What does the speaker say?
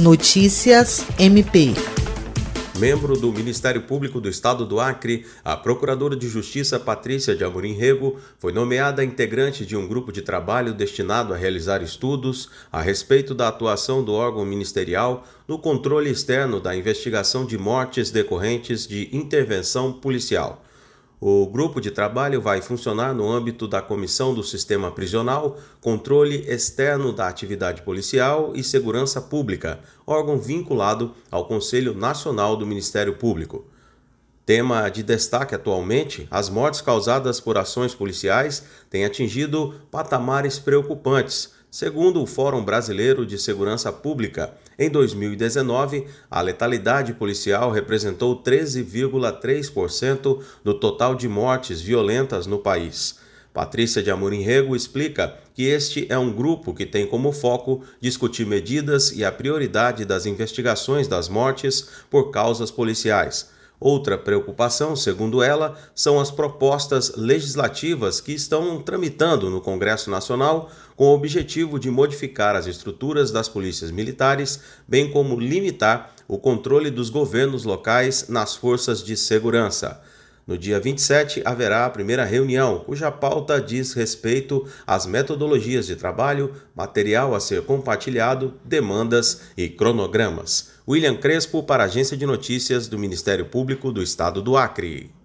Notícias MP. Membro do Ministério Público do Estado do Acre, a Procuradora de Justiça Patrícia de Amorim Rego foi nomeada integrante de um grupo de trabalho destinado a realizar estudos a respeito da atuação do órgão ministerial no controle externo da investigação de mortes decorrentes de intervenção policial. O grupo de trabalho vai funcionar no âmbito da Comissão do Sistema Prisional, Controle Externo da Atividade Policial e Segurança Pública, órgão vinculado ao Conselho Nacional do Ministério Público. Tema de destaque atualmente, as mortes causadas por ações policiais têm atingido patamares preocupantes Segundo o Fórum Brasileiro de Segurança Pública, em 2019, a letalidade policial representou 13,3% do total de mortes violentas no país. Patrícia de Amorim Rego explica que este é um grupo que tem como foco discutir medidas e a prioridade das investigações das mortes por causas policiais Outra preocupação, segundo ela, são as propostas legislativas que estão tramitando no Congresso Nacional com o objetivo de modificar as estruturas das polícias militares, bem como limitar o controle dos governos locais nas forças de segurança. No dia 27 haverá a primeira reunião, cuja pauta diz respeito às metodologias de trabalho, material a ser compartilhado, demandas e cronogramas. William Crespo para a Agência de Notícias do Ministério Público do Estado do Acre.